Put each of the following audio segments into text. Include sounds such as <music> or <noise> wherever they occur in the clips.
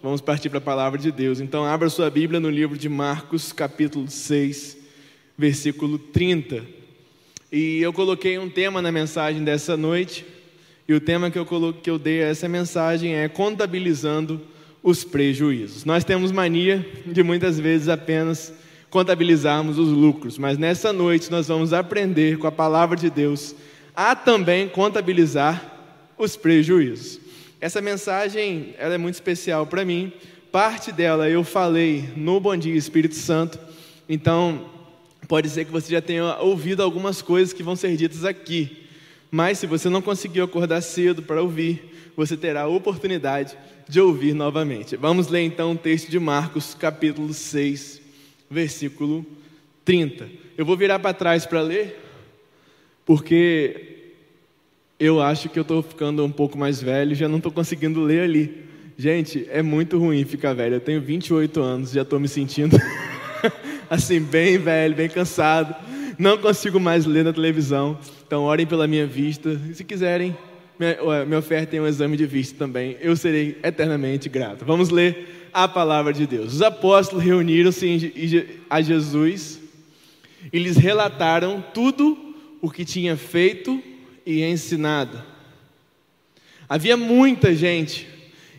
Vamos partir para a palavra de Deus. Então, abra sua Bíblia no livro de Marcos, capítulo 6, versículo 30. E eu coloquei um tema na mensagem dessa noite, e o tema que eu, coloquei, que eu dei a essa mensagem é contabilizando os prejuízos. Nós temos mania de muitas vezes apenas contabilizarmos os lucros, mas nessa noite nós vamos aprender com a palavra de Deus a também contabilizar os prejuízos. Essa mensagem ela é muito especial para mim. Parte dela eu falei no Bom Dia Espírito Santo. Então, pode ser que você já tenha ouvido algumas coisas que vão ser ditas aqui. Mas se você não conseguiu acordar cedo para ouvir, você terá a oportunidade de ouvir novamente. Vamos ler então o texto de Marcos, capítulo 6, versículo 30. Eu vou virar para trás para ler, porque eu acho que eu estou ficando um pouco mais velho, já não estou conseguindo ler ali. Gente, é muito ruim ficar velho. Eu tenho 28 anos, já estou me sentindo <laughs> assim, bem velho, bem cansado. Não consigo mais ler na televisão. Então, orem pela minha vista. Se quiserem, me, ofertem um exame de vista também. Eu serei eternamente grato. Vamos ler a palavra de Deus. Os apóstolos reuniram-se a Jesus e lhes relataram tudo o que tinha feito e ensinado. Havia muita gente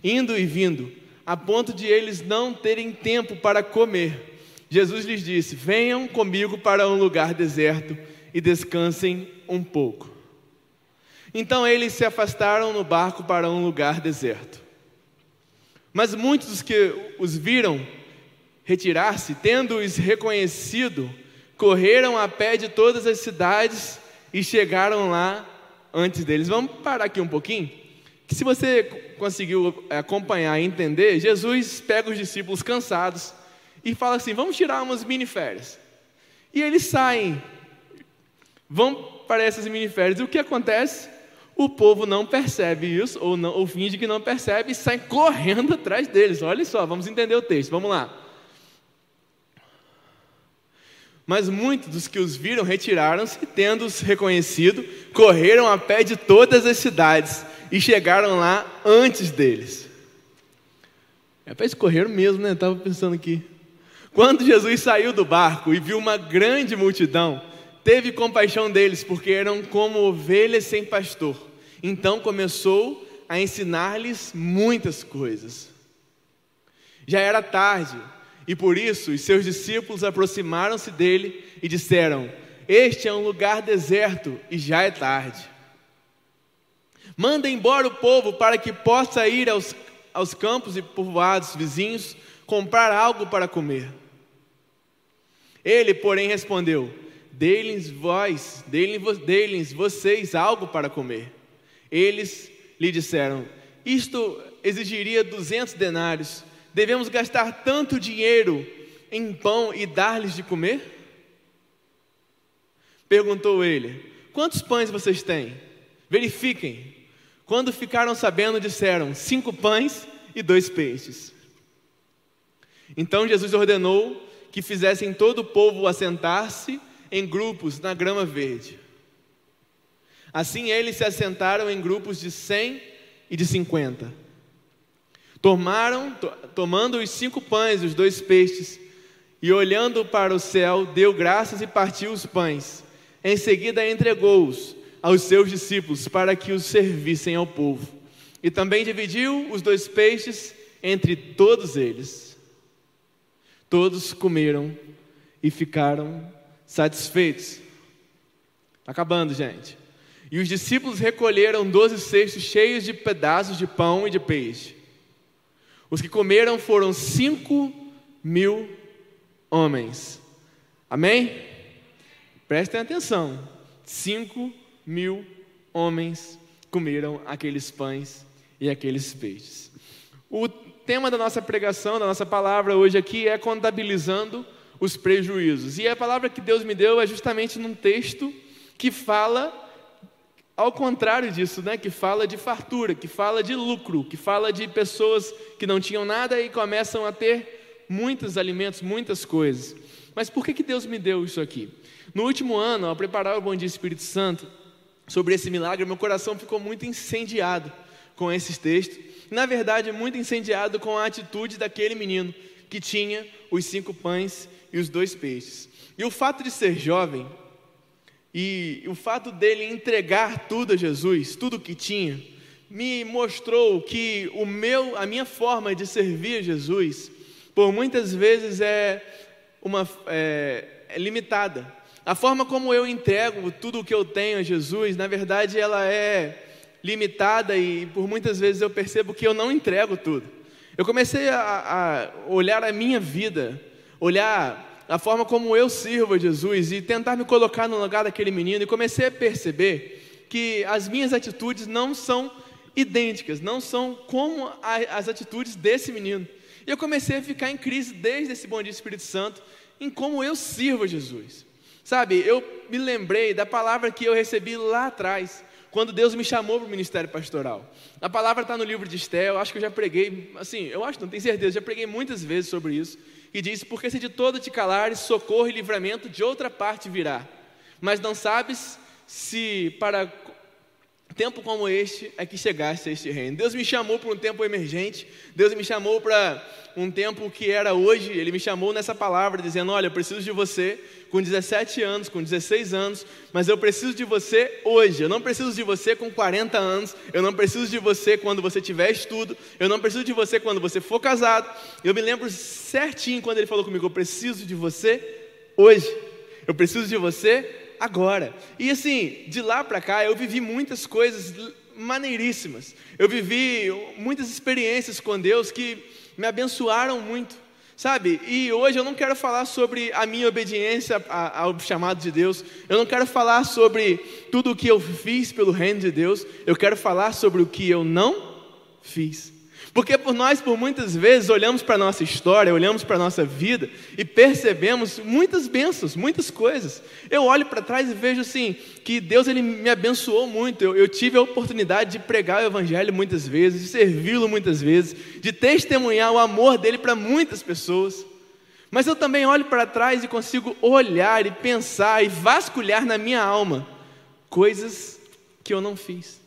indo e vindo, a ponto de eles não terem tempo para comer. Jesus lhes disse: Venham comigo para um lugar deserto e descansem um pouco. Então eles se afastaram no barco para um lugar deserto. Mas muitos dos que os viram retirar-se, tendo-os reconhecido, correram a pé de todas as cidades e chegaram lá antes deles. Vamos parar aqui um pouquinho. Que se você conseguiu é, acompanhar e entender, Jesus pega os discípulos cansados e fala assim: vamos tirar umas mini férias. E eles saem, vão para essas mini férias. E o que acontece? O povo não percebe isso, ou, não, ou finge que não percebe, e sai correndo atrás deles. Olha só, vamos entender o texto, vamos lá. Mas muitos dos que os viram retiraram-se, tendo-os reconhecido, correram a pé de todas as cidades e chegaram lá antes deles. É para eles correram mesmo, né? Estava pensando aqui. Quando Jesus saiu do barco e viu uma grande multidão, teve compaixão deles, porque eram como ovelhas sem pastor. Então começou a ensinar-lhes muitas coisas. Já era tarde e por isso os seus discípulos aproximaram-se dele e disseram: Este é um lugar deserto e já é tarde. Manda embora o povo para que possa ir aos, aos campos e povoados vizinhos comprar algo para comer. Ele, porém, respondeu: Dê-lhes vós, dê-lhes vocês algo para comer. Eles lhe disseram: Isto exigiria duzentos denários devemos gastar tanto dinheiro em pão e dar-lhes de comer? Perguntou ele: Quantos pães vocês têm? Verifiquem. Quando ficaram sabendo, disseram: Cinco pães e dois peixes. Então Jesus ordenou que fizessem todo o povo assentar-se em grupos na grama verde. Assim eles se assentaram em grupos de cem e de cinquenta. Tomaram, to, tomando os cinco pães os dois peixes, e olhando para o céu, deu graças e partiu os pães. Em seguida entregou-os aos seus discípulos para que os servissem ao povo. E também dividiu os dois peixes entre todos eles. Todos comeram e ficaram satisfeitos. Acabando, gente. E os discípulos recolheram doze cestos cheios de pedaços de pão e de peixe. Os que comeram foram cinco mil homens. Amém? Prestem atenção. Cinco mil homens comeram aqueles pães e aqueles peixes. O tema da nossa pregação, da nossa palavra hoje aqui é contabilizando os prejuízos. E a palavra que Deus me deu é justamente num texto que fala ao contrário disso, né, que fala de fartura, que fala de lucro, que fala de pessoas que não tinham nada e começam a ter muitos alimentos, muitas coisas. Mas por que, que Deus me deu isso aqui? No último ano, ao preparar o Bom Dia Espírito Santo, sobre esse milagre, meu coração ficou muito incendiado com esses textos. na verdade, muito incendiado com a atitude daquele menino que tinha os cinco pães e os dois peixes. E o fato de ser jovem e o fato dele entregar tudo a Jesus, tudo que tinha, me mostrou que o meu, a minha forma de servir a Jesus, por muitas vezes é uma é, é limitada. A forma como eu entrego tudo o que eu tenho a Jesus, na verdade, ela é limitada e por muitas vezes eu percebo que eu não entrego tudo. Eu comecei a, a olhar a minha vida, olhar a forma como eu sirvo a Jesus e tentar me colocar no lugar daquele menino e comecei a perceber que as minhas atitudes não são idênticas, não são como as atitudes desse menino. E eu comecei a ficar em crise desde esse bom dia Espírito Santo em como eu sirvo a Jesus. Sabe, eu me lembrei da palavra que eu recebi lá atrás, quando Deus me chamou para o ministério pastoral. A palavra está no livro de Estel, acho que eu já preguei, assim, eu acho, não tenho certeza, já preguei muitas vezes sobre isso. E diz: Porque se de todo te calares, socorro e livramento de outra parte virá. Mas não sabes se para tempo como este é que chegaste a este reino. Deus me chamou para um tempo emergente, Deus me chamou para um tempo que era hoje, Ele me chamou nessa palavra, dizendo: Olha, eu preciso de você com 17 anos, com 16 anos, mas eu preciso de você hoje. Eu não preciso de você com 40 anos, eu não preciso de você quando você tiver estudo, eu não preciso de você quando você for casado. Eu me lembro certinho quando Ele falou comigo: Eu preciso de você hoje, eu preciso de você agora. E assim, de lá para cá eu vivi muitas coisas maneiríssimas. Eu vivi muitas experiências com Deus que me abençoaram muito. Sabe, e hoje eu não quero falar sobre a minha obediência ao chamado de Deus, eu não quero falar sobre tudo o que eu fiz pelo reino de Deus, eu quero falar sobre o que eu não fiz. Porque por nós, por muitas vezes, olhamos para a nossa história, olhamos para a nossa vida e percebemos muitas bênçãos, muitas coisas. Eu olho para trás e vejo assim, que Deus ele me abençoou muito. Eu, eu tive a oportunidade de pregar o Evangelho muitas vezes, de servi-lo muitas vezes, de testemunhar o amor dele para muitas pessoas. Mas eu também olho para trás e consigo olhar e pensar e vasculhar na minha alma coisas que eu não fiz.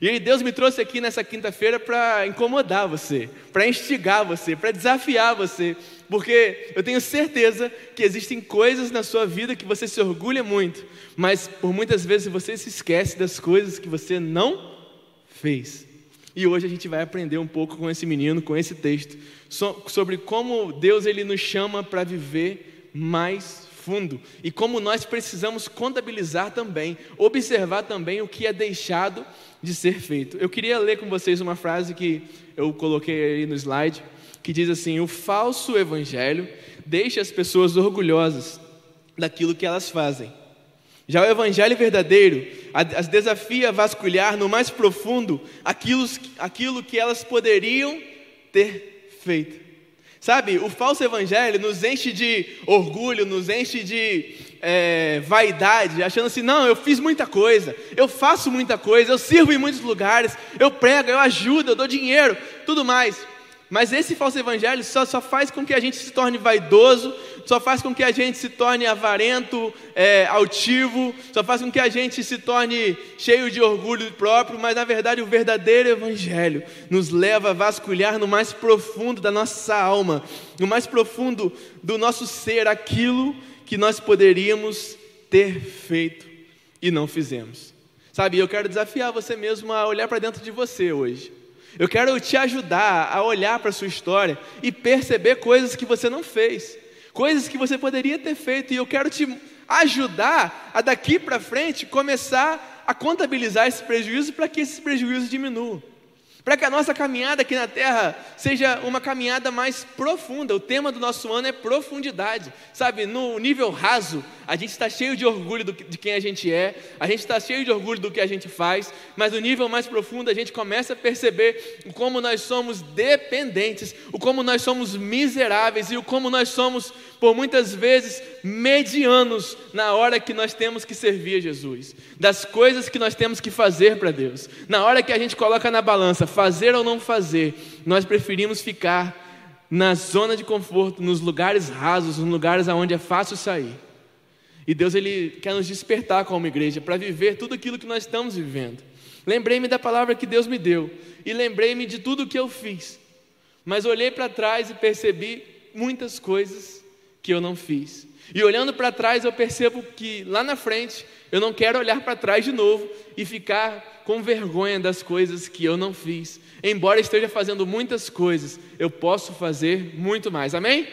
E aí Deus me trouxe aqui nessa quinta-feira para incomodar você, para instigar você, para desafiar você, porque eu tenho certeza que existem coisas na sua vida que você se orgulha muito, mas por muitas vezes você se esquece das coisas que você não fez. E hoje a gente vai aprender um pouco com esse menino, com esse texto, sobre como Deus ele nos chama para viver mais fundo e como nós precisamos contabilizar também, observar também o que é deixado de ser feito. Eu queria ler com vocês uma frase que eu coloquei aí no slide, que diz assim: O falso evangelho deixa as pessoas orgulhosas daquilo que elas fazem. Já o evangelho verdadeiro as desafia a vasculhar no mais profundo aquilo, aquilo que elas poderiam ter feito. Sabe, o falso evangelho nos enche de orgulho, nos enche de é, vaidade, achando assim: não, eu fiz muita coisa, eu faço muita coisa, eu sirvo em muitos lugares, eu prego, eu ajudo, eu dou dinheiro, tudo mais. Mas esse falso evangelho só, só faz com que a gente se torne vaidoso, só faz com que a gente se torne avarento, é, altivo, só faz com que a gente se torne cheio de orgulho próprio, mas na verdade o verdadeiro evangelho nos leva a vasculhar no mais profundo da nossa alma, no mais profundo do nosso ser, aquilo que nós poderíamos ter feito e não fizemos. Sabe, eu quero desafiar você mesmo a olhar para dentro de você hoje. Eu quero te ajudar a olhar para a sua história e perceber coisas que você não fez, coisas que você poderia ter feito, e eu quero te ajudar a daqui para frente começar a contabilizar esses prejuízos para que esses prejuízos diminuam. Para que a nossa caminhada aqui na terra seja uma caminhada mais profunda. O tema do nosso ano é profundidade. Sabe, no nível raso, a gente está cheio de orgulho do, de quem a gente é, a gente está cheio de orgulho do que a gente faz, mas no nível mais profundo a gente começa a perceber o como nós somos dependentes, o como nós somos miseráveis e o como nós somos, por muitas vezes, medianos na hora que nós temos que servir a Jesus, das coisas que nós temos que fazer para Deus. Na hora que a gente coloca na balança fazer ou não fazer, nós preferimos ficar na zona de conforto, nos lugares rasos, nos lugares aonde é fácil sair. E Deus ele quer nos despertar como igreja para viver tudo aquilo que nós estamos vivendo. lembrei-me da palavra que Deus me deu e lembrei-me de tudo o que eu fiz. Mas olhei para trás e percebi muitas coisas que eu não fiz. E olhando para trás, eu percebo que lá na frente eu não quero olhar para trás de novo e ficar com vergonha das coisas que eu não fiz. Embora esteja fazendo muitas coisas, eu posso fazer muito mais. Amém?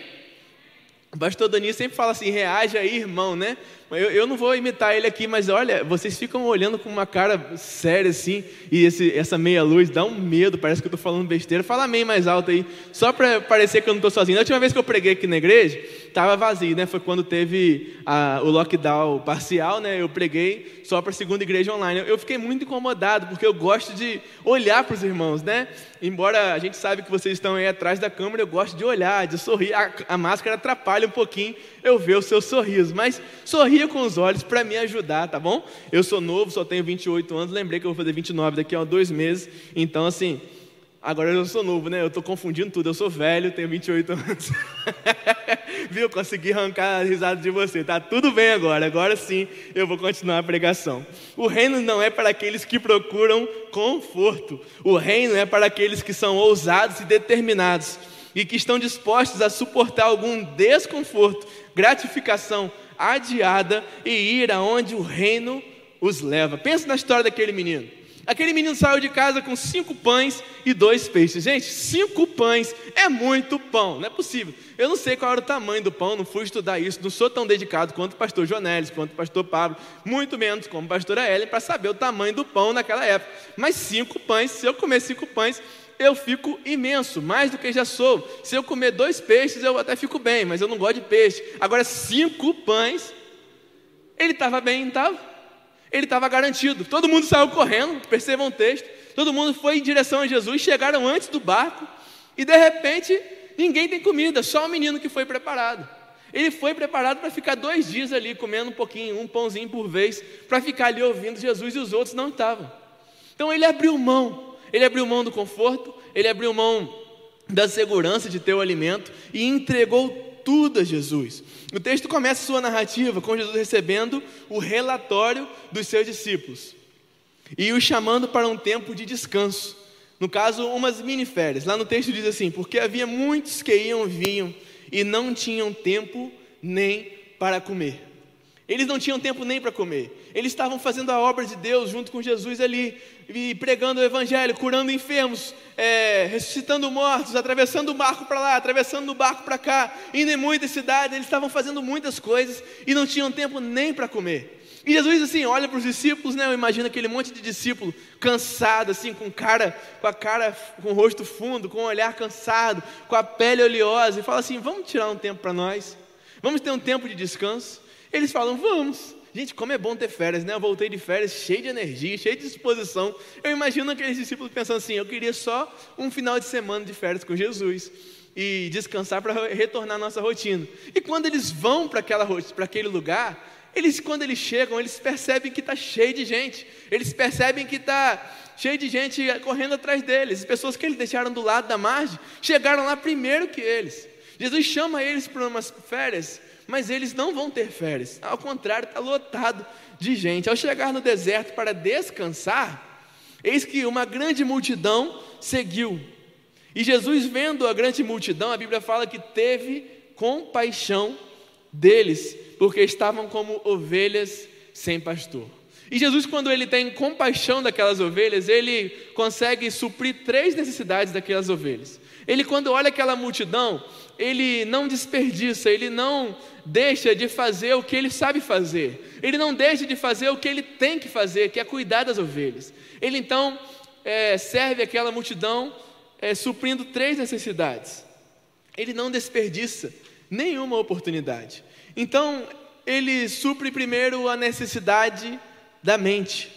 O pastor Dani sempre fala assim: reage aí, irmão, né? Eu, eu não vou imitar ele aqui, mas olha, vocês ficam olhando com uma cara séria assim, e esse, essa meia luz dá um medo, parece que eu estou falando besteira. Fala amém mais alto aí, só para parecer que eu não estou sozinho. A última vez que eu preguei aqui na igreja, estava vazio, né? Foi quando teve a, o lockdown parcial, né? Eu preguei só para a segunda igreja online. Eu fiquei muito incomodado, porque eu gosto de olhar para os irmãos, né? Embora a gente sabe que vocês estão aí atrás da câmera, eu gosto de olhar, de sorrir. A, a máscara atrapalha um pouquinho eu ver o seu sorriso, mas sorria com os olhos para me ajudar, tá bom? Eu sou novo, só tenho 28 anos, lembrei que eu vou fazer 29 daqui a dois meses, então assim, agora eu sou novo, né? Eu estou confundindo tudo, eu sou velho, tenho 28 anos. <laughs> Viu? Consegui arrancar a risada de você, tá tudo bem agora, agora sim eu vou continuar a pregação. O reino não é para aqueles que procuram conforto, o reino é para aqueles que são ousados e determinados e que estão dispostos a suportar algum desconforto, gratificação, adiada e ir aonde o reino os leva. Pensa na história daquele menino. Aquele menino saiu de casa com cinco pães e dois peixes. Gente, cinco pães é muito pão, não é possível. Eu não sei qual era o tamanho do pão, não fui estudar isso, não sou tão dedicado quanto o pastor Jonelis, quanto o pastor Pablo, muito menos como a pastora Ellen, para saber o tamanho do pão naquela época. Mas cinco pães, se eu comer cinco pães, eu fico imenso, mais do que já sou. Se eu comer dois peixes, eu até fico bem, mas eu não gosto de peixe. Agora, cinco pães, ele estava bem, estava? Ele estava garantido. Todo mundo saiu correndo, percebam o texto. Todo mundo foi em direção a Jesus, chegaram antes do barco, e de repente, ninguém tem comida, só o menino que foi preparado. Ele foi preparado para ficar dois dias ali, comendo um pouquinho, um pãozinho por vez, para ficar ali ouvindo Jesus, e os outros não estavam. Então ele abriu mão ele abriu mão do conforto, ele abriu mão da segurança de ter o alimento e entregou tudo a Jesus. O texto começa sua narrativa com Jesus recebendo o relatório dos seus discípulos e os chamando para um tempo de descanso. No caso, umas mini férias. Lá no texto diz assim: porque havia muitos que iam e vinham e não tinham tempo nem para comer. Eles não tinham tempo nem para comer. Eles estavam fazendo a obra de Deus junto com Jesus ali, e pregando o Evangelho, curando enfermos, é, ressuscitando mortos, atravessando o barco para lá, atravessando o barco para cá, indo em muitas cidades. Eles estavam fazendo muitas coisas e não tinham tempo nem para comer. E Jesus assim olha para os discípulos, né? Eu imagino aquele monte de discípulo cansado, assim, com cara, com a cara, com o rosto fundo, com o olhar cansado, com a pele oleosa, e fala assim: Vamos tirar um tempo para nós, vamos ter um tempo de descanso. Eles falam: Vamos. Gente, como é bom ter férias, né? Eu voltei de férias cheio de energia, cheio de disposição. Eu imagino aqueles discípulos pensando assim: eu queria só um final de semana de férias com Jesus e descansar para retornar à nossa rotina. E quando eles vão para aquele lugar, eles, quando eles chegam, eles percebem que está cheio de gente. Eles percebem que está cheio de gente correndo atrás deles. As pessoas que eles deixaram do lado da margem chegaram lá primeiro que eles. Jesus chama eles para umas férias mas eles não vão ter férias. Ao contrário, está lotado de gente. Ao chegar no deserto para descansar, eis que uma grande multidão seguiu. E Jesus, vendo a grande multidão, a Bíblia fala que teve compaixão deles, porque estavam como ovelhas sem pastor. E Jesus, quando ele tem compaixão daquelas ovelhas, ele consegue suprir três necessidades daquelas ovelhas. Ele, quando olha aquela multidão, ele não desperdiça, ele não deixa de fazer o que ele sabe fazer, ele não deixa de fazer o que ele tem que fazer, que é cuidar das ovelhas. Ele então é, serve aquela multidão é, suprindo três necessidades. Ele não desperdiça nenhuma oportunidade. Então, ele supre primeiro a necessidade da mente.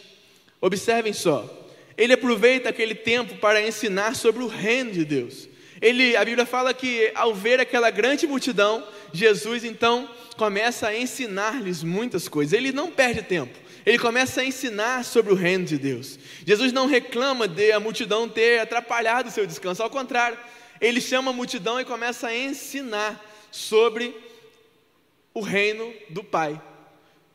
Observem só, ele aproveita aquele tempo para ensinar sobre o reino de Deus. Ele, a Bíblia fala que ao ver aquela grande multidão, Jesus então começa a ensinar-lhes muitas coisas. Ele não perde tempo. Ele começa a ensinar sobre o reino de Deus. Jesus não reclama de a multidão ter atrapalhado o seu descanso, ao contrário, ele chama a multidão e começa a ensinar sobre o reino do Pai.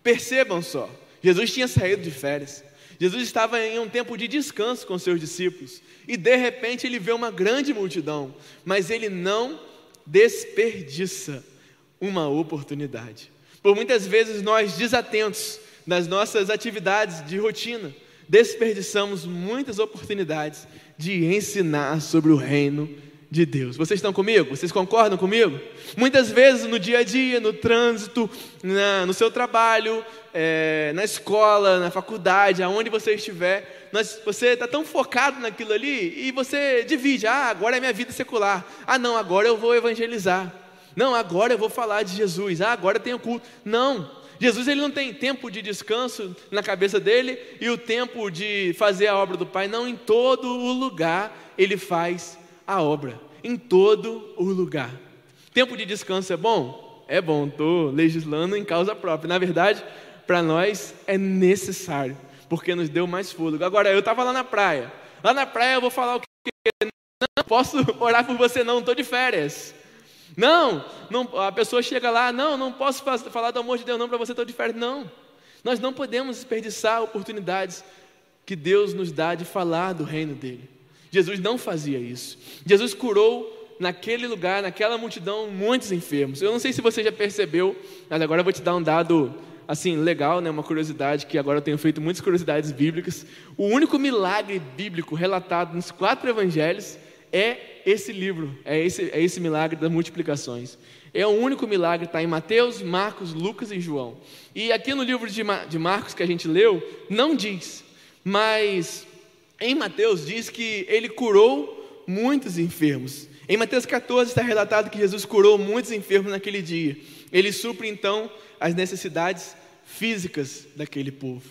Percebam só, Jesus tinha saído de férias. Jesus estava em um tempo de descanso com seus discípulos e de repente ele vê uma grande multidão, mas ele não desperdiça uma oportunidade. Por muitas vezes nós desatentos nas nossas atividades de rotina, desperdiçamos muitas oportunidades de ensinar sobre o reino de Deus. Vocês estão comigo? Vocês concordam comigo? Muitas vezes no dia a dia, no trânsito, na, no seu trabalho, é, na escola, na faculdade, aonde você estiver, nós, você está tão focado naquilo ali e você divide. Ah, agora é minha vida secular. Ah, não, agora eu vou evangelizar. Não, agora eu vou falar de Jesus. Ah, agora eu tenho culto. Não. Jesus ele não tem tempo de descanso na cabeça dele e o tempo de fazer a obra do Pai. Não, em todo o lugar ele faz a obra em todo o lugar. Tempo de descanso é bom? É bom, estou legislando em causa própria. Na verdade, para nós é necessário, porque nos deu mais fôlego. Agora, eu estava lá na praia. Lá na praia eu vou falar o que? Não posso <laughs> orar por você, não, estou de férias. Não, não, a pessoa chega lá, não, não posso falar do amor de Deus, não, para você estou de férias. Não, nós não podemos desperdiçar oportunidades que Deus nos dá de falar do reino dele. Jesus não fazia isso. Jesus curou naquele lugar, naquela multidão, muitos enfermos. Eu não sei se você já percebeu, mas agora eu vou te dar um dado assim legal, né, uma curiosidade que agora eu tenho feito muitas curiosidades bíblicas. O único milagre bíblico relatado nos quatro evangelhos é esse livro, é esse, é esse milagre das multiplicações. É o único milagre, está em Mateus, Marcos, Lucas e João. E aqui no livro de, de Marcos que a gente leu, não diz, mas em Mateus diz que ele curou muitos enfermos. Em Mateus 14 está relatado que Jesus curou muitos enfermos naquele dia. Ele supre então as necessidades físicas daquele povo.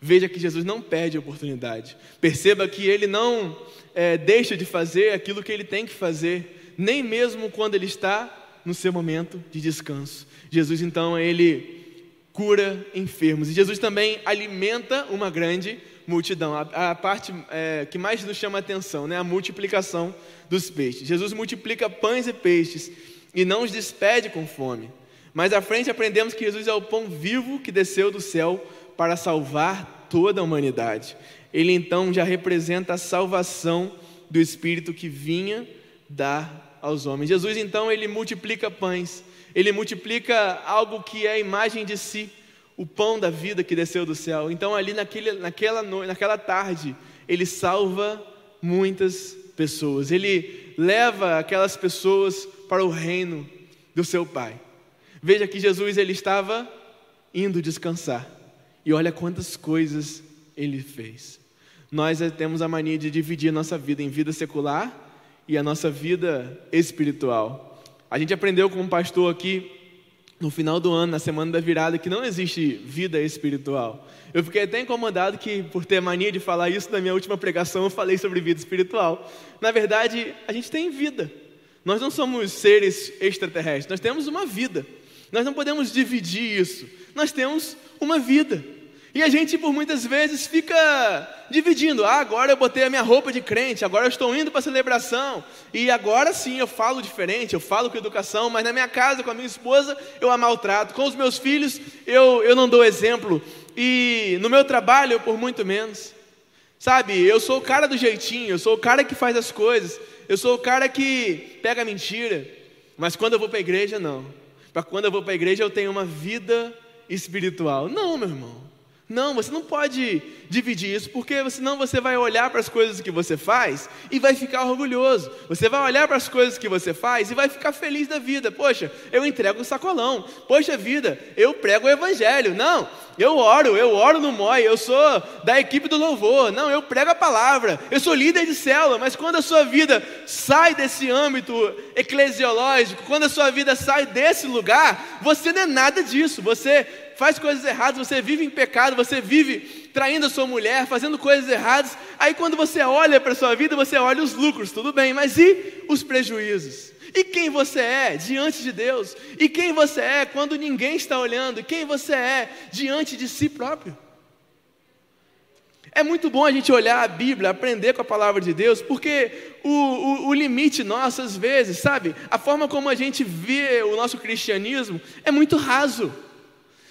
Veja que Jesus não perde a oportunidade. Perceba que ele não é, deixa de fazer aquilo que ele tem que fazer, nem mesmo quando ele está no seu momento de descanso. Jesus então ele cura enfermos e Jesus também alimenta uma grande multidão. A, a parte é, que mais nos chama a atenção, né? a multiplicação dos peixes. Jesus multiplica pães e peixes e não os despede com fome. Mais à frente aprendemos que Jesus é o pão vivo que desceu do céu para salvar toda a humanidade. Ele então já representa a salvação do Espírito que vinha dar aos homens. Jesus então ele multiplica pães, ele multiplica algo que é a imagem de si o pão da vida que desceu do céu. Então, ali naquele, naquela, noite, naquela tarde, ele salva muitas pessoas. Ele leva aquelas pessoas para o reino do seu Pai. Veja que Jesus ele estava indo descansar. E olha quantas coisas ele fez. Nós temos a mania de dividir nossa vida em vida secular e a nossa vida espiritual. A gente aprendeu com um pastor aqui no final do ano, na semana da virada, que não existe vida espiritual. Eu fiquei até incomodado que, por ter mania de falar isso na minha última pregação, eu falei sobre vida espiritual. Na verdade, a gente tem vida. Nós não somos seres extraterrestres, nós temos uma vida. Nós não podemos dividir isso. Nós temos uma vida. E a gente, por muitas vezes, fica dividindo. Ah, agora eu botei a minha roupa de crente, agora eu estou indo para a celebração. E agora sim eu falo diferente, eu falo com educação, mas na minha casa, com a minha esposa, eu a maltrato. Com os meus filhos, eu, eu não dou exemplo. E no meu trabalho, por muito menos. Sabe, eu sou o cara do jeitinho, eu sou o cara que faz as coisas, eu sou o cara que pega mentira. Mas quando eu vou para a igreja, não. Para quando eu vou para a igreja, eu tenho uma vida espiritual. Não, meu irmão. Não, você não pode dividir isso, porque senão você vai olhar para as coisas que você faz e vai ficar orgulhoso. Você vai olhar para as coisas que você faz e vai ficar feliz da vida. Poxa, eu entrego o sacolão. Poxa vida, eu prego o evangelho. Não, eu oro, eu oro no MOI, eu sou da equipe do louvor. Não, eu prego a palavra. Eu sou líder de célula, mas quando a sua vida sai desse âmbito eclesiológico, quando a sua vida sai desse lugar, você não é nada disso. Você faz coisas erradas, você vive em pecado, você vive traindo a sua mulher, fazendo coisas erradas. Aí quando você olha para a sua vida, você olha os lucros, tudo bem, mas e os prejuízos? E quem você é diante de Deus? E quem você é quando ninguém está olhando? E quem você é diante de si próprio? É muito bom a gente olhar a Bíblia, aprender com a palavra de Deus, porque o, o, o, limite nosso, às vezes, sabe, a forma como a gente vê o nosso cristianismo é muito raso.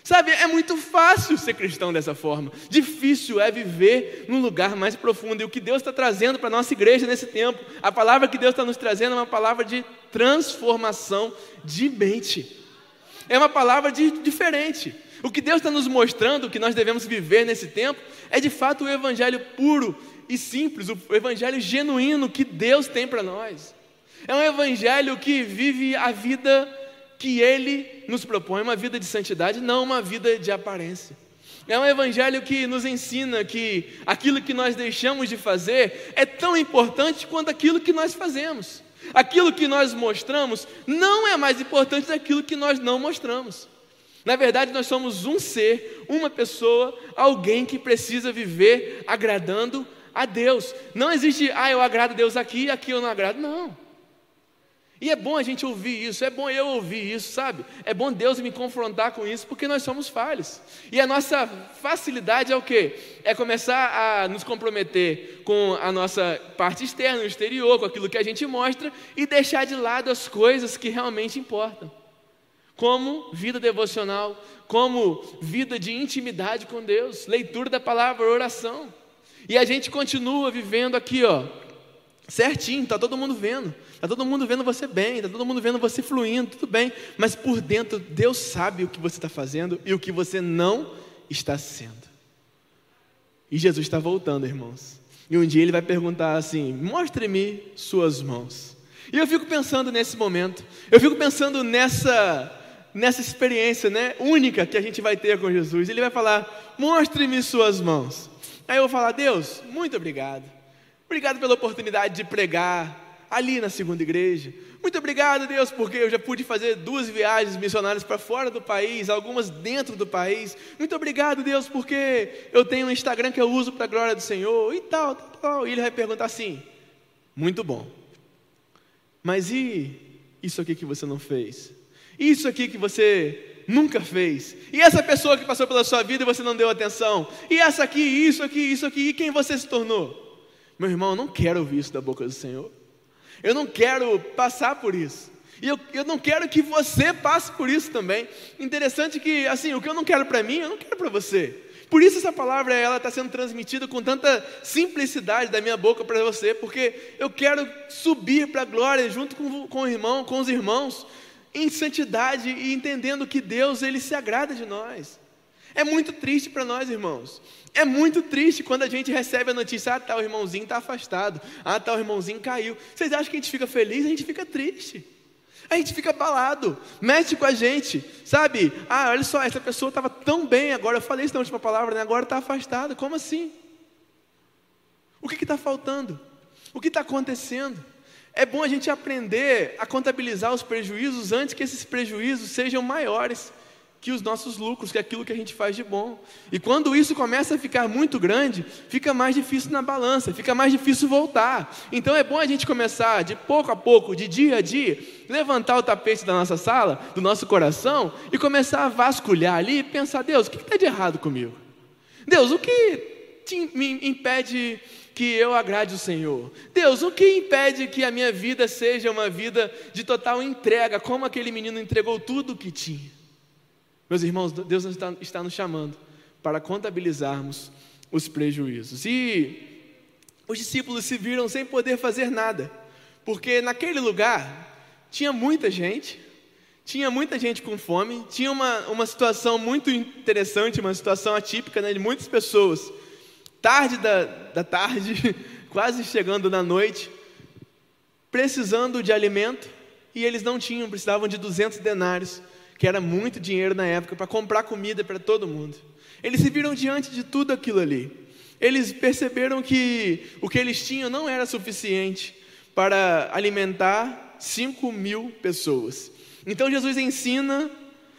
Sabe, é muito fácil ser cristão dessa forma. Difícil é viver num lugar mais profundo. E o que Deus está trazendo para a nossa igreja nesse tempo, a palavra que Deus está nos trazendo é uma palavra de transformação de mente. É uma palavra de, diferente. O que Deus está nos mostrando, que nós devemos viver nesse tempo, é de fato o evangelho puro e simples, o evangelho genuíno que Deus tem para nós. É um evangelho que vive a vida que Ele nos propõe, uma vida de santidade, não uma vida de aparência. É um evangelho que nos ensina que aquilo que nós deixamos de fazer é tão importante quanto aquilo que nós fazemos. Aquilo que nós mostramos não é mais importante daquilo que nós não mostramos. Na verdade, nós somos um ser, uma pessoa, alguém que precisa viver agradando a Deus. Não existe, ah, eu agrado a Deus aqui, aqui eu não agrado. Não. E é bom a gente ouvir isso, é bom eu ouvir isso, sabe? É bom Deus me confrontar com isso, porque nós somos falhos. E a nossa facilidade é o quê? É começar a nos comprometer com a nossa parte externa, o exterior, com aquilo que a gente mostra e deixar de lado as coisas que realmente importam. Como vida devocional, como vida de intimidade com Deus, leitura da palavra, oração. E a gente continua vivendo aqui, ó, certinho, está todo mundo vendo. Está todo mundo vendo você bem, está todo mundo vendo você fluindo, tudo bem. Mas por dentro, Deus sabe o que você está fazendo e o que você não está sendo. E Jesus está voltando, irmãos. E um dia ele vai perguntar assim: Mostre-me suas mãos. E eu fico pensando nesse momento, eu fico pensando nessa, nessa experiência né, única que a gente vai ter com Jesus. Ele vai falar: Mostre-me suas mãos. Aí eu vou falar: Deus, muito obrigado. Obrigado pela oportunidade de pregar ali na segunda igreja. Muito obrigado, Deus, porque eu já pude fazer duas viagens missionárias para fora do país, algumas dentro do país. Muito obrigado, Deus, porque eu tenho um Instagram que eu uso para a glória do Senhor e tal, tal, tal. E ele vai perguntar assim: muito bom. Mas e isso aqui que você não fez? Isso aqui que você nunca fez? E essa pessoa que passou pela sua vida e você não deu atenção? E essa aqui, isso aqui, isso aqui, e quem você se tornou? Meu irmão, eu não quero ouvir isso da boca do Senhor. Eu não quero passar por isso. E eu, eu não quero que você passe por isso também. Interessante que, assim, o que eu não quero para mim, eu não quero para você. Por isso essa palavra ela está sendo transmitida com tanta simplicidade da minha boca para você, porque eu quero subir para a glória junto com, com o irmão, com os irmãos, em santidade e entendendo que Deus ele se agrada de nós. É muito triste para nós, irmãos. É muito triste quando a gente recebe a notícia: ah, tal irmãozinho está afastado, ah, tal irmãozinho caiu. Vocês acham que a gente fica feliz? A gente fica triste. A gente fica abalado, mexe com a gente, sabe? Ah, olha só, essa pessoa estava tão bem agora, eu falei isso na última palavra, né? agora está afastada, como assim? O que está faltando? O que está acontecendo? É bom a gente aprender a contabilizar os prejuízos antes que esses prejuízos sejam maiores que os nossos lucros, que é aquilo que a gente faz de bom. E quando isso começa a ficar muito grande, fica mais difícil na balança, fica mais difícil voltar. Então é bom a gente começar de pouco a pouco, de dia a dia, levantar o tapete da nossa sala, do nosso coração e começar a vasculhar ali e pensar: Deus, o que está de errado comigo? Deus, o que te, me impede que eu agrade o Senhor? Deus, o que impede que a minha vida seja uma vida de total entrega, como aquele menino entregou tudo o que tinha? Meus irmãos, Deus está, está nos chamando para contabilizarmos os prejuízos. E os discípulos se viram sem poder fazer nada, porque naquele lugar tinha muita gente, tinha muita gente com fome, tinha uma, uma situação muito interessante, uma situação atípica né, de muitas pessoas. Tarde da, da tarde, <laughs> quase chegando na noite, precisando de alimento, e eles não tinham, precisavam de 200 denários que era muito dinheiro na época, para comprar comida para todo mundo. Eles se viram diante de tudo aquilo ali. Eles perceberam que o que eles tinham não era suficiente para alimentar 5 mil pessoas. Então Jesus ensina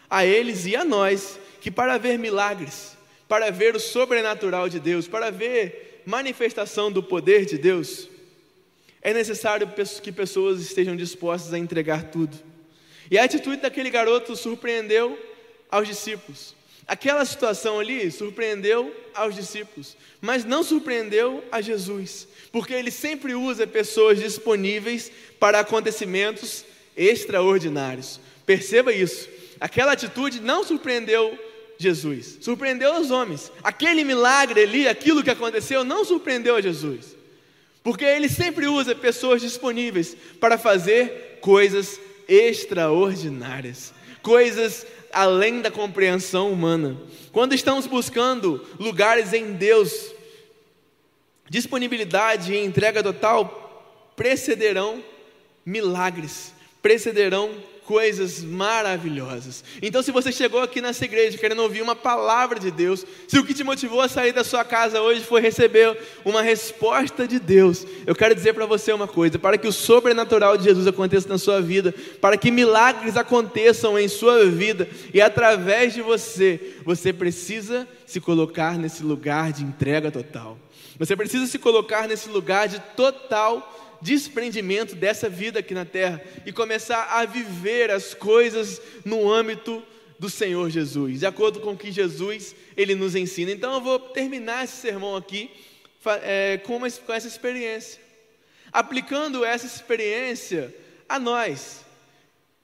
a eles e a nós que para ver milagres, para ver o sobrenatural de Deus, para ver manifestação do poder de Deus, é necessário que pessoas estejam dispostas a entregar tudo. E a atitude daquele garoto surpreendeu aos discípulos. Aquela situação ali surpreendeu aos discípulos, mas não surpreendeu a Jesus, porque ele sempre usa pessoas disponíveis para acontecimentos extraordinários. Perceba isso. Aquela atitude não surpreendeu Jesus, surpreendeu os homens. Aquele milagre ali, aquilo que aconteceu, não surpreendeu a Jesus, porque ele sempre usa pessoas disponíveis para fazer coisas extraordinárias, coisas além da compreensão humana. Quando estamos buscando lugares em Deus, disponibilidade e entrega total precederão milagres, precederão coisas maravilhosas. Então, se você chegou aqui nessa igreja querendo ouvir uma palavra de Deus, se o que te motivou a sair da sua casa hoje foi receber uma resposta de Deus, eu quero dizer para você uma coisa: para que o sobrenatural de Jesus aconteça na sua vida, para que milagres aconteçam em sua vida e através de você, você precisa se colocar nesse lugar de entrega total. Você precisa se colocar nesse lugar de total desprendimento dessa vida aqui na terra e começar a viver as coisas no âmbito do Senhor Jesus, de acordo com o que Jesus ele nos ensina. Então eu vou terminar esse sermão aqui é, com, uma, com essa experiência, aplicando essa experiência a nós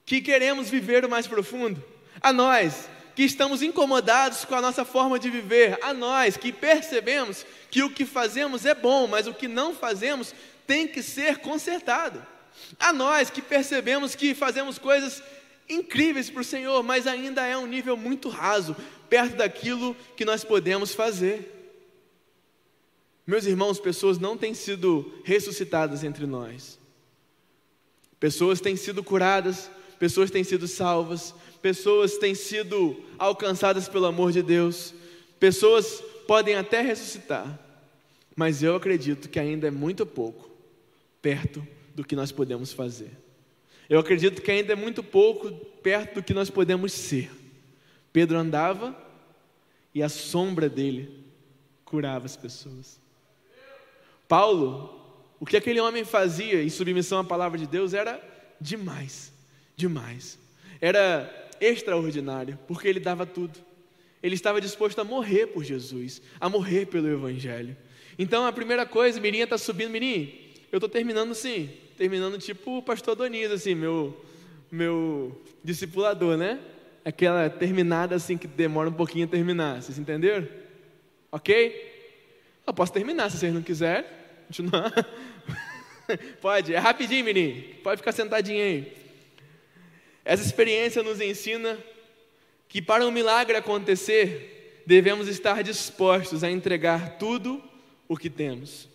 que queremos viver o mais profundo, a nós que estamos incomodados com a nossa forma de viver, a nós que percebemos que o que fazemos é bom, mas o que não fazemos tem que ser consertado. A nós que percebemos que fazemos coisas incríveis para o Senhor, mas ainda é um nível muito raso, perto daquilo que nós podemos fazer. Meus irmãos, pessoas não têm sido ressuscitadas entre nós. Pessoas têm sido curadas, pessoas têm sido salvas, pessoas têm sido alcançadas pelo amor de Deus, pessoas podem até ressuscitar, mas eu acredito que ainda é muito pouco perto do que nós podemos fazer. Eu acredito que ainda é muito pouco perto do que nós podemos ser. Pedro andava e a sombra dele curava as pessoas. Paulo, o que aquele homem fazia em submissão à palavra de Deus era demais, demais. Era extraordinário, porque ele dava tudo. Ele estava disposto a morrer por Jesus, a morrer pelo Evangelho. Então a primeira coisa, Mirinha está subindo, Mirinha, eu estou terminando sim, terminando tipo o pastor Doniz, assim, meu, meu discipulador, né? Aquela terminada assim que demora um pouquinho a terminar, vocês entenderam? Ok? Eu posso terminar se vocês não quiserem. Continuar. <laughs> Pode, é rapidinho, menino. Pode ficar sentadinho aí. Essa experiência nos ensina que para um milagre acontecer, devemos estar dispostos a entregar tudo o que temos.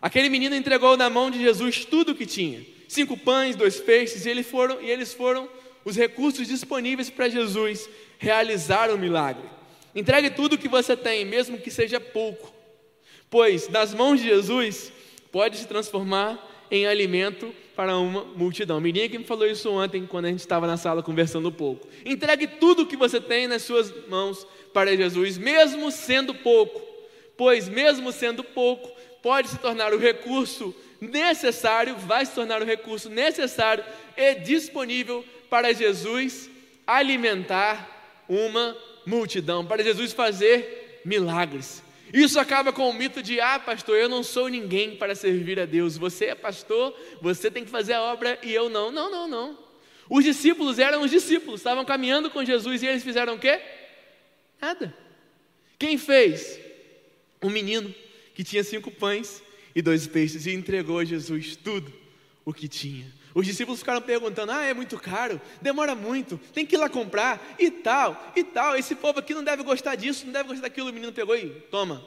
Aquele menino entregou na mão de Jesus tudo o que tinha: cinco pães, dois peixes, e eles foram, e eles foram os recursos disponíveis para Jesus realizar o milagre. Entregue tudo o que você tem, mesmo que seja pouco, pois nas mãos de Jesus pode se transformar em alimento para uma multidão. Mirinha que me falou isso ontem, quando a gente estava na sala conversando um pouco. Entregue tudo o que você tem nas suas mãos para Jesus, mesmo sendo pouco, pois mesmo sendo pouco, pode se tornar o recurso necessário, vai se tornar o recurso necessário e disponível para Jesus alimentar uma multidão, para Jesus fazer milagres. Isso acaba com o mito de: ah, pastor, eu não sou ninguém para servir a Deus. Você é pastor, você tem que fazer a obra e eu não. Não, não, não. Os discípulos eram os discípulos, estavam caminhando com Jesus e eles fizeram o quê? Nada. Quem fez? Um menino que tinha cinco pães e dois peixes e entregou a Jesus tudo o que tinha. Os discípulos ficaram perguntando: ah, é muito caro, demora muito, tem que ir lá comprar e tal, e tal. Esse povo aqui não deve gostar disso, não deve gostar daquilo. O menino pegou e toma,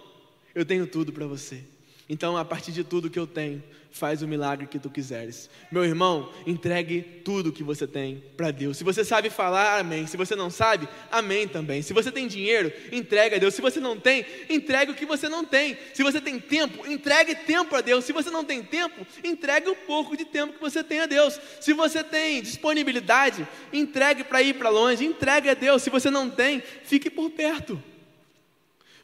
eu tenho tudo para você. Então, a partir de tudo que eu tenho, faz o milagre que tu quiseres. Meu irmão, entregue tudo que você tem para Deus. Se você sabe falar, amém. Se você não sabe, amém também. Se você tem dinheiro, entregue a Deus. Se você não tem, entregue o que você não tem. Se você tem tempo, entregue tempo a Deus. Se você não tem tempo, entregue o pouco de tempo que você tem a Deus. Se você tem disponibilidade, entregue para ir para longe, entregue a Deus. Se você não tem, fique por perto.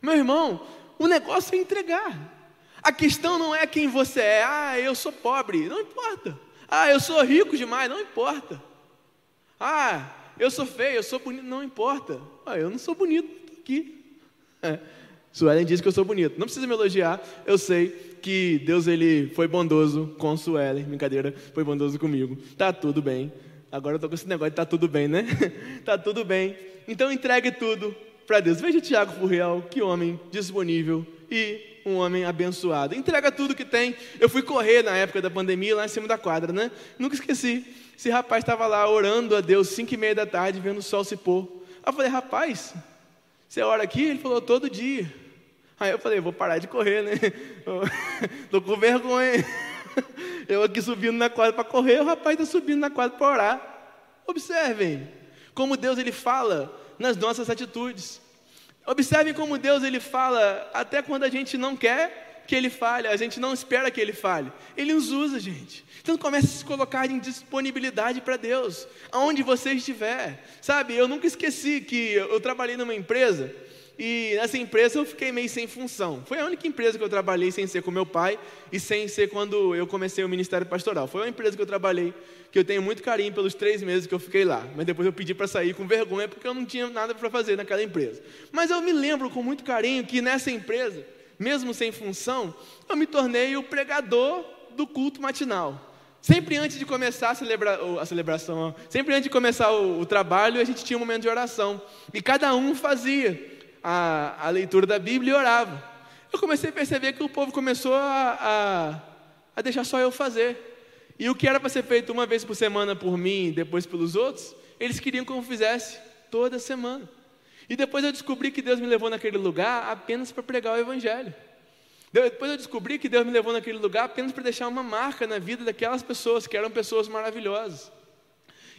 Meu irmão, o negócio é entregar. A questão não é quem você é. Ah, eu sou pobre. Não importa. Ah, eu sou rico demais. Não importa. Ah, eu sou feio, eu sou bonito. Não importa. Ah, eu não sou bonito. Aqui. É. Suelen disse que eu sou bonito. Não precisa me elogiar. Eu sei que Deus ele foi bondoso com Suelen. Brincadeira, foi bondoso comigo. Tá tudo bem. Agora eu tô com esse negócio de tá tudo bem, né? <laughs> tá tudo bem. Então entregue tudo para Deus. Veja Tiago Furreal, que homem disponível e um homem abençoado. Entrega tudo que tem. Eu fui correr na época da pandemia lá em cima da quadra, né? Nunca esqueci. Esse rapaz estava lá orando a Deus, cinco e meia da tarde, vendo o sol se pôr. Aí eu falei, rapaz, você ora aqui? Ele falou, todo dia. Aí eu falei, vou parar de correr, né? <laughs> Estou com vergonha. <laughs> Eu aqui subindo na quadra para correr, o rapaz está subindo na quadra para orar. Observem como Deus ele fala nas nossas atitudes. Observem como Deus ele fala até quando a gente não quer que ele fale, a gente não espera que ele fale. Ele nos usa, gente. Então comece a se colocar em disponibilidade para Deus, aonde você estiver. Sabe, eu nunca esqueci que eu trabalhei numa empresa e nessa empresa eu fiquei meio sem função. Foi a única empresa que eu trabalhei sem ser com meu pai e sem ser quando eu comecei o ministério pastoral. Foi uma empresa que eu trabalhei que eu tenho muito carinho pelos três meses que eu fiquei lá. Mas depois eu pedi para sair com vergonha porque eu não tinha nada para fazer naquela empresa. Mas eu me lembro com muito carinho que nessa empresa, mesmo sem função, eu me tornei o pregador do culto matinal. Sempre antes de começar a, celebra a celebração, sempre antes de começar o, o trabalho, a gente tinha um momento de oração. E cada um fazia a, a leitura da Bíblia e orava. Eu comecei a perceber que o povo começou a, a, a deixar só eu fazer. E o que era para ser feito uma vez por semana por mim depois pelos outros, eles queriam que eu fizesse toda semana. E depois eu descobri que Deus me levou naquele lugar apenas para pregar o Evangelho. Depois eu descobri que Deus me levou naquele lugar apenas para deixar uma marca na vida daquelas pessoas, que eram pessoas maravilhosas.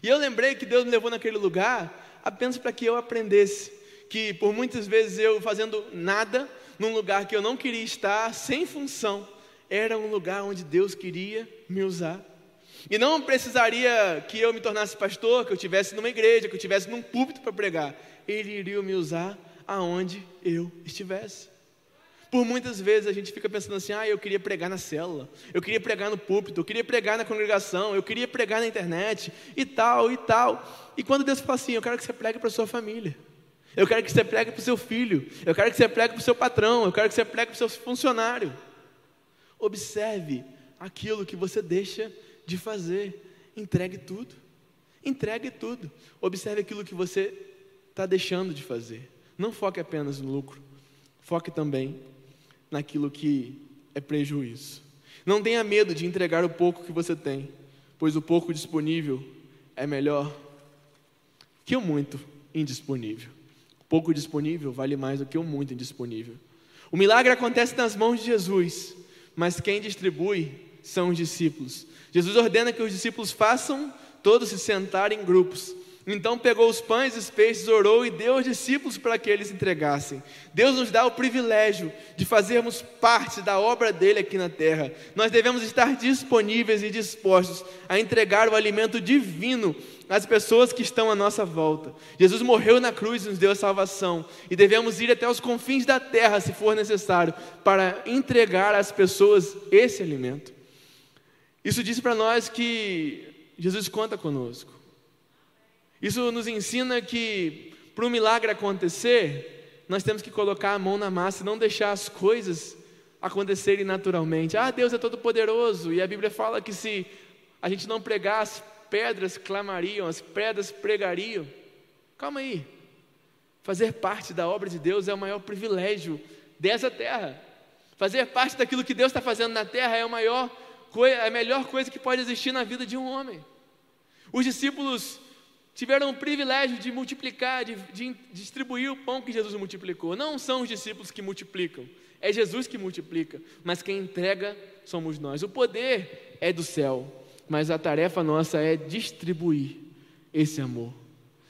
E eu lembrei que Deus me levou naquele lugar apenas para que eu aprendesse que por muitas vezes eu fazendo nada, num lugar que eu não queria estar, sem função, era um lugar onde Deus queria me usar. E não precisaria que eu me tornasse pastor, que eu estivesse numa igreja, que eu estivesse num púlpito para pregar. Ele iria me usar aonde eu estivesse. Por muitas vezes a gente fica pensando assim: ah, eu queria pregar na célula, eu queria pregar no púlpito, eu queria pregar na congregação, eu queria pregar na internet, e tal, e tal. E quando Deus fala assim: eu quero que você pregue para sua família. Eu quero que você pregue para o seu filho. Eu quero que você pregue para o seu patrão. Eu quero que você pregue para o seu funcionário. Observe aquilo que você deixa de fazer. Entregue tudo. Entregue tudo. Observe aquilo que você está deixando de fazer. Não foque apenas no lucro. Foque também naquilo que é prejuízo. Não tenha medo de entregar o pouco que você tem, pois o pouco disponível é melhor que o muito indisponível. Pouco disponível vale mais do que o muito indisponível. O milagre acontece nas mãos de Jesus, mas quem distribui são os discípulos. Jesus ordena que os discípulos façam todos se sentar em grupos. Então pegou os pães e os peixes, orou e deu aos discípulos para que eles entregassem. Deus nos dá o privilégio de fazermos parte da obra dele aqui na terra. Nós devemos estar disponíveis e dispostos a entregar o alimento divino às pessoas que estão à nossa volta. Jesus morreu na cruz e nos deu a salvação, e devemos ir até os confins da terra, se for necessário, para entregar às pessoas esse alimento. Isso diz para nós que Jesus conta conosco. Isso nos ensina que para um milagre acontecer, nós temos que colocar a mão na massa e não deixar as coisas acontecerem naturalmente. Ah, Deus é todo poderoso, e a Bíblia fala que se a gente não pregasse pedras clamariam, as pedras pregariam. Calma aí. Fazer parte da obra de Deus é o maior privilégio dessa terra. Fazer parte daquilo que Deus está fazendo na terra é a maior é a melhor coisa que pode existir na vida de um homem. Os discípulos tiveram o privilégio de multiplicar, de, de, distribuir o pão que Jesus multiplicou. Não são os discípulos que multiplicam, é Jesus que multiplica, mas quem entrega somos nós. O poder é do céu, mas a tarefa nossa é distribuir esse amor.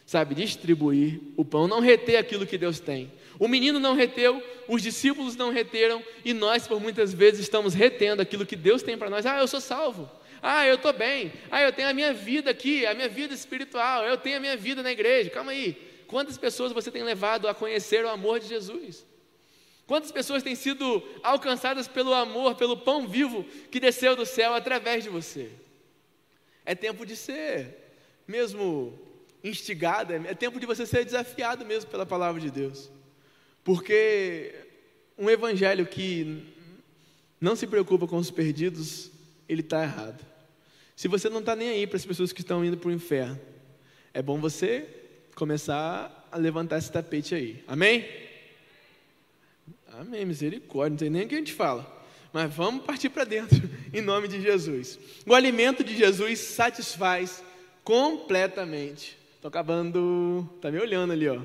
Sabe, distribuir o pão, não reter aquilo que Deus tem. O menino não reteu, os discípulos não reteram, e nós, por muitas vezes, estamos retendo aquilo que Deus tem para nós. Ah, eu sou salvo. Ah, eu estou bem. Ah, eu tenho a minha vida aqui, a minha vida espiritual. Eu tenho a minha vida na igreja. Calma aí. Quantas pessoas você tem levado a conhecer o amor de Jesus? Quantas pessoas têm sido alcançadas pelo amor, pelo pão vivo que desceu do céu através de você? É tempo de ser mesmo instigado, é tempo de você ser desafiado mesmo pela palavra de Deus. Porque um evangelho que não se preocupa com os perdidos, ele está errado. Se você não está nem aí para as pessoas que estão indo para o inferno, é bom você começar a levantar esse tapete aí. Amém? Amém, misericórdia, não sei nem o que a gente fala. Mas vamos partir para dentro, <laughs> em nome de Jesus. O alimento de Jesus satisfaz completamente. Estou acabando, está me olhando ali, ó.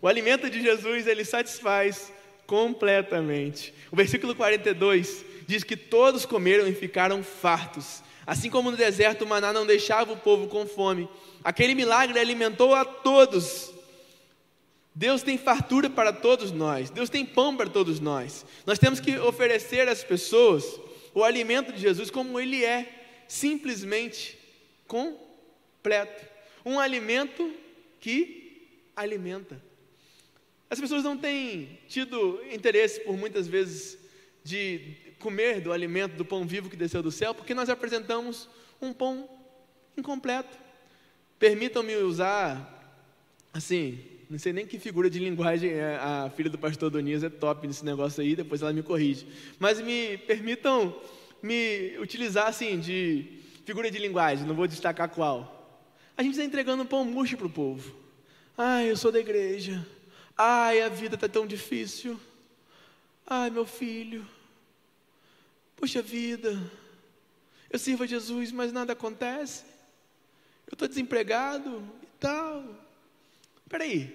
O alimento de Jesus, ele satisfaz completamente. O versículo 42 diz que todos comeram e ficaram fartos. Assim como no deserto o maná não deixava o povo com fome, aquele milagre alimentou a todos. Deus tem fartura para todos nós, Deus tem pão para todos nós. Nós temos que oferecer às pessoas o alimento de Jesus como ele é, simplesmente completo. Um alimento que alimenta. As pessoas não têm tido interesse por muitas vezes de comer do alimento, do pão vivo que desceu do céu, porque nós apresentamos um pão incompleto. Permitam-me usar, assim, não sei nem que figura de linguagem é, a filha do pastor Donias é top nesse negócio aí, depois ela me corrige. Mas me permitam me utilizar assim de figura de linguagem, não vou destacar qual. A gente está entregando um pão murcho para o povo. Ai, eu sou da igreja. Ai, a vida está tão difícil. Ai, meu filho. Puxa vida. Eu sirvo a Jesus, mas nada acontece. Eu estou desempregado e tal. Espera aí.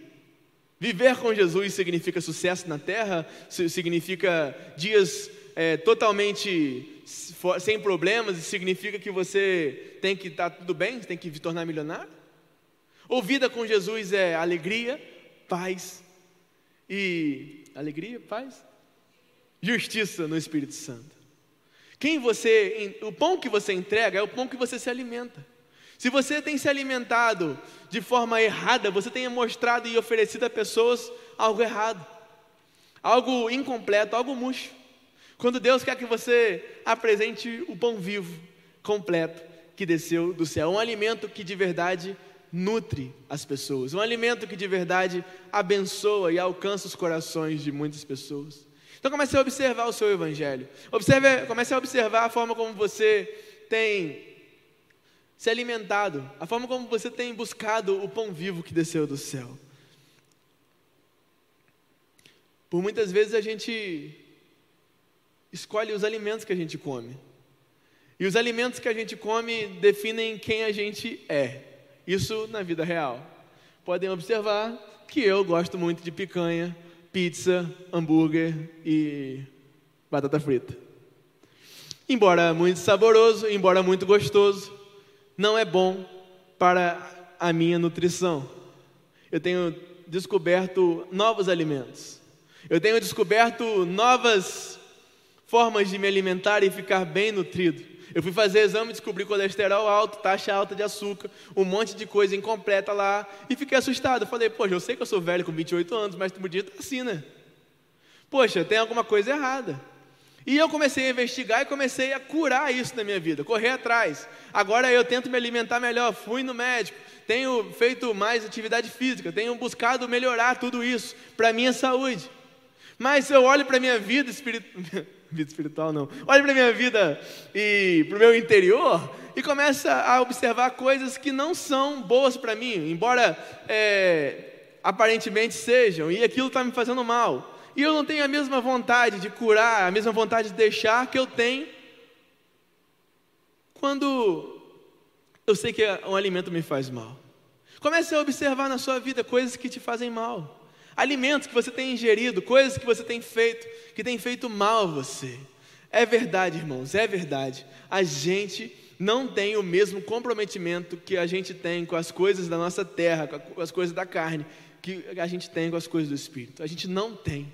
Viver com Jesus significa sucesso na terra? Significa dias é, totalmente sem problemas? Significa que você tem que estar tá tudo bem? Tem que se tornar milionário? Ou vida com Jesus é alegria, paz e alegria, paz, justiça no Espírito Santo. Quem você, o pão que você entrega é o pão que você se alimenta. Se você tem se alimentado de forma errada, você tem mostrado e oferecido a pessoas algo errado, algo incompleto, algo murcho. Quando Deus quer que você apresente o pão vivo, completo, que desceu do céu, um alimento que de verdade nutre as pessoas, um alimento que de verdade abençoa e alcança os corações de muitas pessoas. Então comece a observar o seu evangelho. Observe, comece a observar a forma como você tem se alimentado, a forma como você tem buscado o pão vivo que desceu do céu. Por muitas vezes a gente escolhe os alimentos que a gente come. E os alimentos que a gente come definem quem a gente é. Isso na vida real. Podem observar que eu gosto muito de picanha, pizza, hambúrguer e batata frita. Embora muito saboroso, embora muito gostoso, não é bom para a minha nutrição. Eu tenho descoberto novos alimentos. Eu tenho descoberto novas formas de me alimentar e ficar bem nutrido. Eu fui fazer exame, descobri colesterol alto, taxa alta de açúcar, um monte de coisa incompleta lá, e fiquei assustado. falei, poxa, eu sei que eu sou velho com 28 anos, mas podia estar assim, né? Poxa, tem alguma coisa errada. E eu comecei a investigar e comecei a curar isso na minha vida, correr atrás. Agora eu tento me alimentar melhor, fui no médico, tenho feito mais atividade física, tenho buscado melhorar tudo isso para a minha saúde. Mas eu olho para a minha vida espiritual, <laughs> vida espiritual não. Olha para a minha vida e para o meu interior e começa a observar coisas que não são boas para mim, embora é, aparentemente sejam, e aquilo está me fazendo mal. E eu não tenho a mesma vontade de curar, a mesma vontade de deixar que eu tenho quando eu sei que um alimento me faz mal. Comece a observar na sua vida coisas que te fazem mal alimentos que você tem ingerido, coisas que você tem feito, que tem feito mal a você. É verdade, irmãos, é verdade. A gente não tem o mesmo comprometimento que a gente tem com as coisas da nossa terra, com as coisas da carne, que a gente tem com as coisas do espírito. A gente não tem.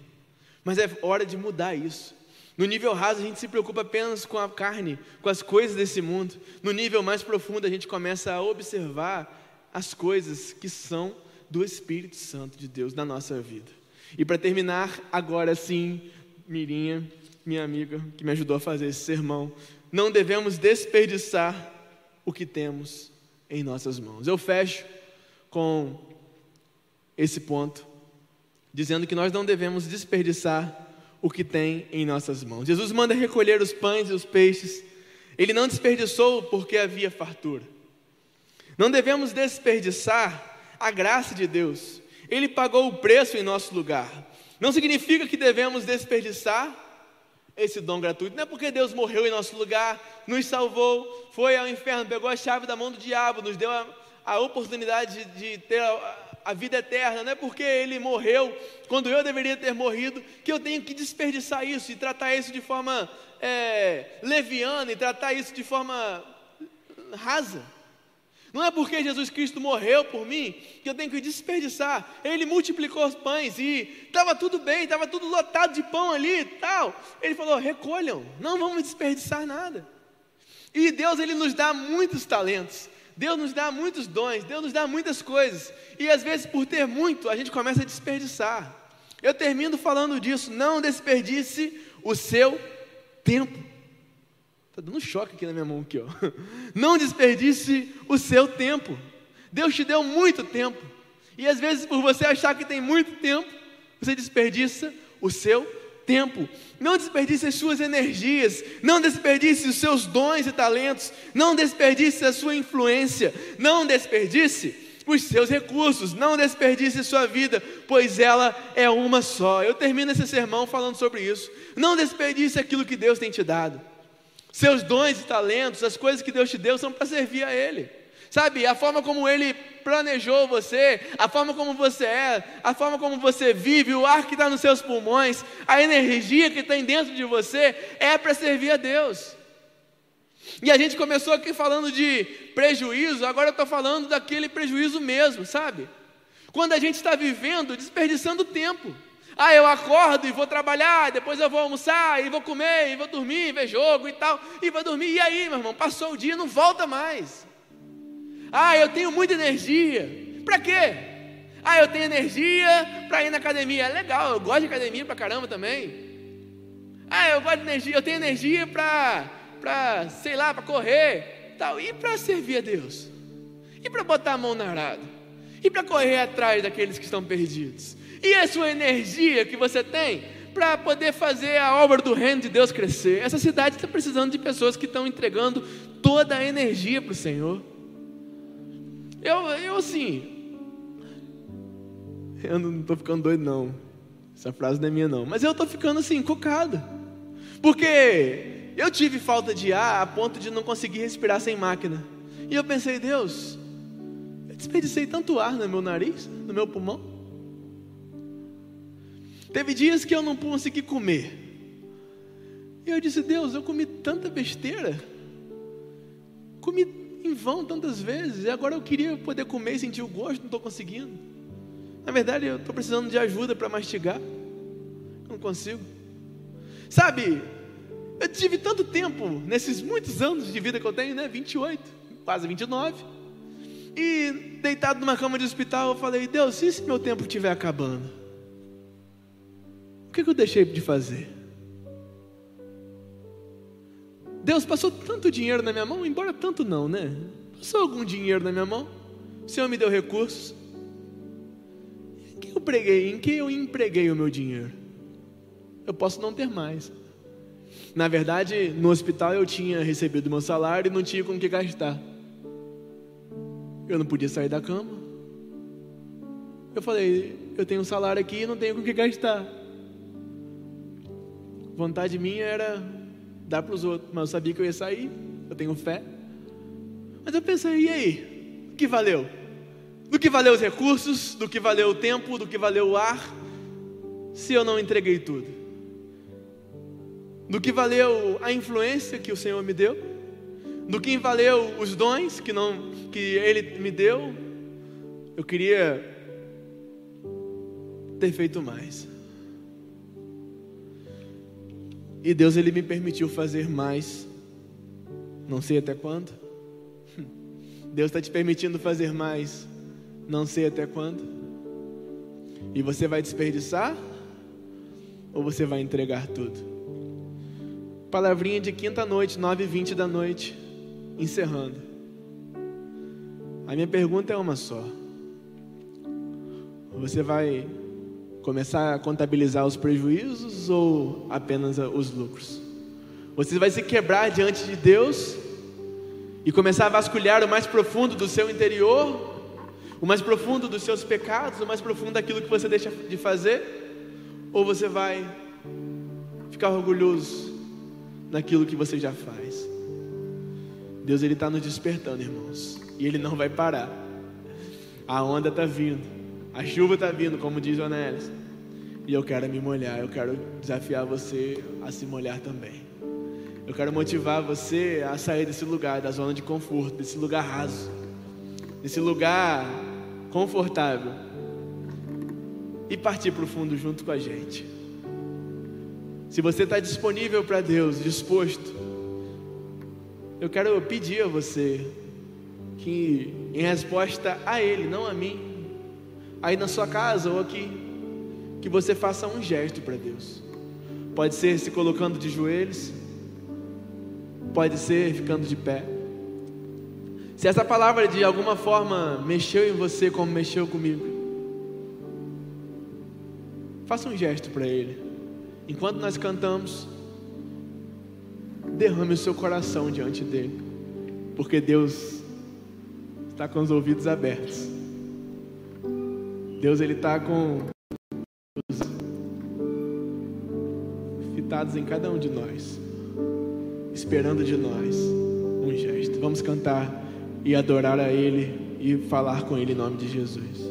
Mas é hora de mudar isso. No nível raso, a gente se preocupa apenas com a carne, com as coisas desse mundo. No nível mais profundo, a gente começa a observar as coisas que são do Espírito Santo de Deus na nossa vida. E para terminar, agora sim, Mirinha, minha amiga, que me ajudou a fazer esse sermão, não devemos desperdiçar o que temos em nossas mãos. Eu fecho com esse ponto, dizendo que nós não devemos desperdiçar o que tem em nossas mãos. Jesus manda recolher os pães e os peixes. Ele não desperdiçou porque havia fartura. Não devemos desperdiçar a graça de Deus. Ele pagou o preço em nosso lugar. Não significa que devemos desperdiçar esse dom gratuito. Não é porque Deus morreu em nosso lugar, nos salvou, foi ao inferno, pegou a chave da mão do diabo, nos deu a, a oportunidade de, de ter a, a, vida eterna. Não é porque Ele morreu quando eu deveria ter morrido que eu tenho que desperdiçar isso e tratar isso de forma é, leviana e tratar isso de forma rasa. Não é porque Jesus Cristo morreu por mim que eu tenho que desperdiçar. Ele multiplicou os pães e estava tudo bem, estava tudo lotado de pão ali e tal. Ele falou: recolham, não vamos desperdiçar nada. E Deus ele nos dá muitos talentos. Deus nos dá muitos dons, Deus nos dá muitas coisas. E às vezes, por ter muito, a gente começa a desperdiçar. Eu termino falando disso. Não desperdice o seu tempo. Está dando um choque aqui na minha mão aqui, ó. <laughs> Não desperdice o seu tempo. Deus te deu muito tempo. E às vezes, por você achar que tem muito tempo, você desperdiça o seu tempo. Não desperdice as suas energias, não desperdice os seus dons e talentos, não desperdice a sua influência, não desperdice os seus recursos, não desperdice sua vida, pois ela é uma só. Eu termino esse sermão falando sobre isso. Não desperdice aquilo que Deus tem te dado. Seus dons e talentos, as coisas que Deus te deu são para servir a Ele. Sabe, a forma como Ele planejou você, a forma como você é, a forma como você vive, o ar que está nos seus pulmões, a energia que tem dentro de você, é para servir a Deus. E a gente começou aqui falando de prejuízo, agora eu estou falando daquele prejuízo mesmo, sabe? Quando a gente está vivendo, desperdiçando tempo. Ah, eu acordo e vou trabalhar, depois eu vou almoçar, e vou comer, e vou dormir, ver jogo e tal, e vou dormir. E aí, meu irmão, passou o dia, não volta mais. Ah, eu tenho muita energia. Para quê? Ah, eu tenho energia para ir na academia. É legal, eu gosto de academia pra caramba também. Ah, eu gosto de energia, eu tenho energia para, para, sei lá, para correr, tal. E para servir a Deus? E para botar a mão na arada? E para correr atrás daqueles que estão perdidos? E a sua energia que você tem para poder fazer a obra do reino de Deus crescer. Essa cidade está precisando de pessoas que estão entregando toda a energia para o Senhor. Eu, eu assim, eu não estou ficando doido não. Essa frase não é minha não. Mas eu estou ficando assim, cocado. Porque eu tive falta de ar a ponto de não conseguir respirar sem máquina. E eu pensei, Deus, eu desperdicei tanto ar no meu nariz, no meu pulmão. Teve dias que eu não consegui comer. E eu disse: Deus, eu comi tanta besteira. Comi em vão tantas vezes. E agora eu queria poder comer e sentir o gosto, não estou conseguindo. Na verdade, eu estou precisando de ajuda para mastigar. Não consigo. Sabe, eu tive tanto tempo nesses muitos anos de vida que eu tenho, né? 28, quase 29. E deitado numa cama de hospital, eu falei: Deus, se meu tempo estiver acabando? O que eu deixei de fazer? Deus passou tanto dinheiro na minha mão, embora tanto não, né? Passou algum dinheiro na minha mão. O Senhor me deu recursos. Em que eu preguei? Em que eu empreguei o meu dinheiro? Eu posso não ter mais. Na verdade, no hospital eu tinha recebido meu salário e não tinha com o que gastar. Eu não podia sair da cama. Eu falei, eu tenho um salário aqui e não tenho com o que gastar. Vontade minha era dar para os outros, mas eu sabia que eu ia sair, eu tenho fé. Mas eu pensei, e aí? O que valeu? Do que valeu os recursos, do que valeu o tempo, do que valeu o ar, se eu não entreguei tudo? Do que valeu a influência que o Senhor me deu? Do que valeu os dons que, não, que Ele me deu? Eu queria ter feito mais. E Deus ele me permitiu fazer mais. Não sei até quando. <laughs> Deus está te permitindo fazer mais. Não sei até quando. E você vai desperdiçar? Ou você vai entregar tudo? Palavrinha de quinta noite, nove e vinte da noite. Encerrando. A minha pergunta é uma só. Você vai Começar a contabilizar os prejuízos ou apenas os lucros? Você vai se quebrar diante de Deus e começar a vasculhar o mais profundo do seu interior? O mais profundo dos seus pecados, o mais profundo daquilo que você deixa de fazer? Ou você vai ficar orgulhoso naquilo que você já faz? Deus ele está nos despertando, irmãos, e ele não vai parar. A onda está vindo, a chuva está vindo, como diz o Anélis. E eu quero me molhar, eu quero desafiar você a se molhar também. Eu quero motivar você a sair desse lugar, da zona de conforto, desse lugar raso, desse lugar confortável e partir para o fundo junto com a gente. Se você está disponível para Deus, disposto, eu quero pedir a você que, em resposta a Ele, não a mim, aí na sua casa ou aqui, que você faça um gesto para Deus. Pode ser se colocando de joelhos, pode ser ficando de pé. Se essa palavra de alguma forma mexeu em você como mexeu comigo, faça um gesto para Ele. Enquanto nós cantamos, derrame o seu coração diante dele, porque Deus está com os ouvidos abertos. Deus ele está com fitados em cada um de nós, esperando de nós um gesto. Vamos cantar e adorar a Ele e falar com Ele em nome de Jesus.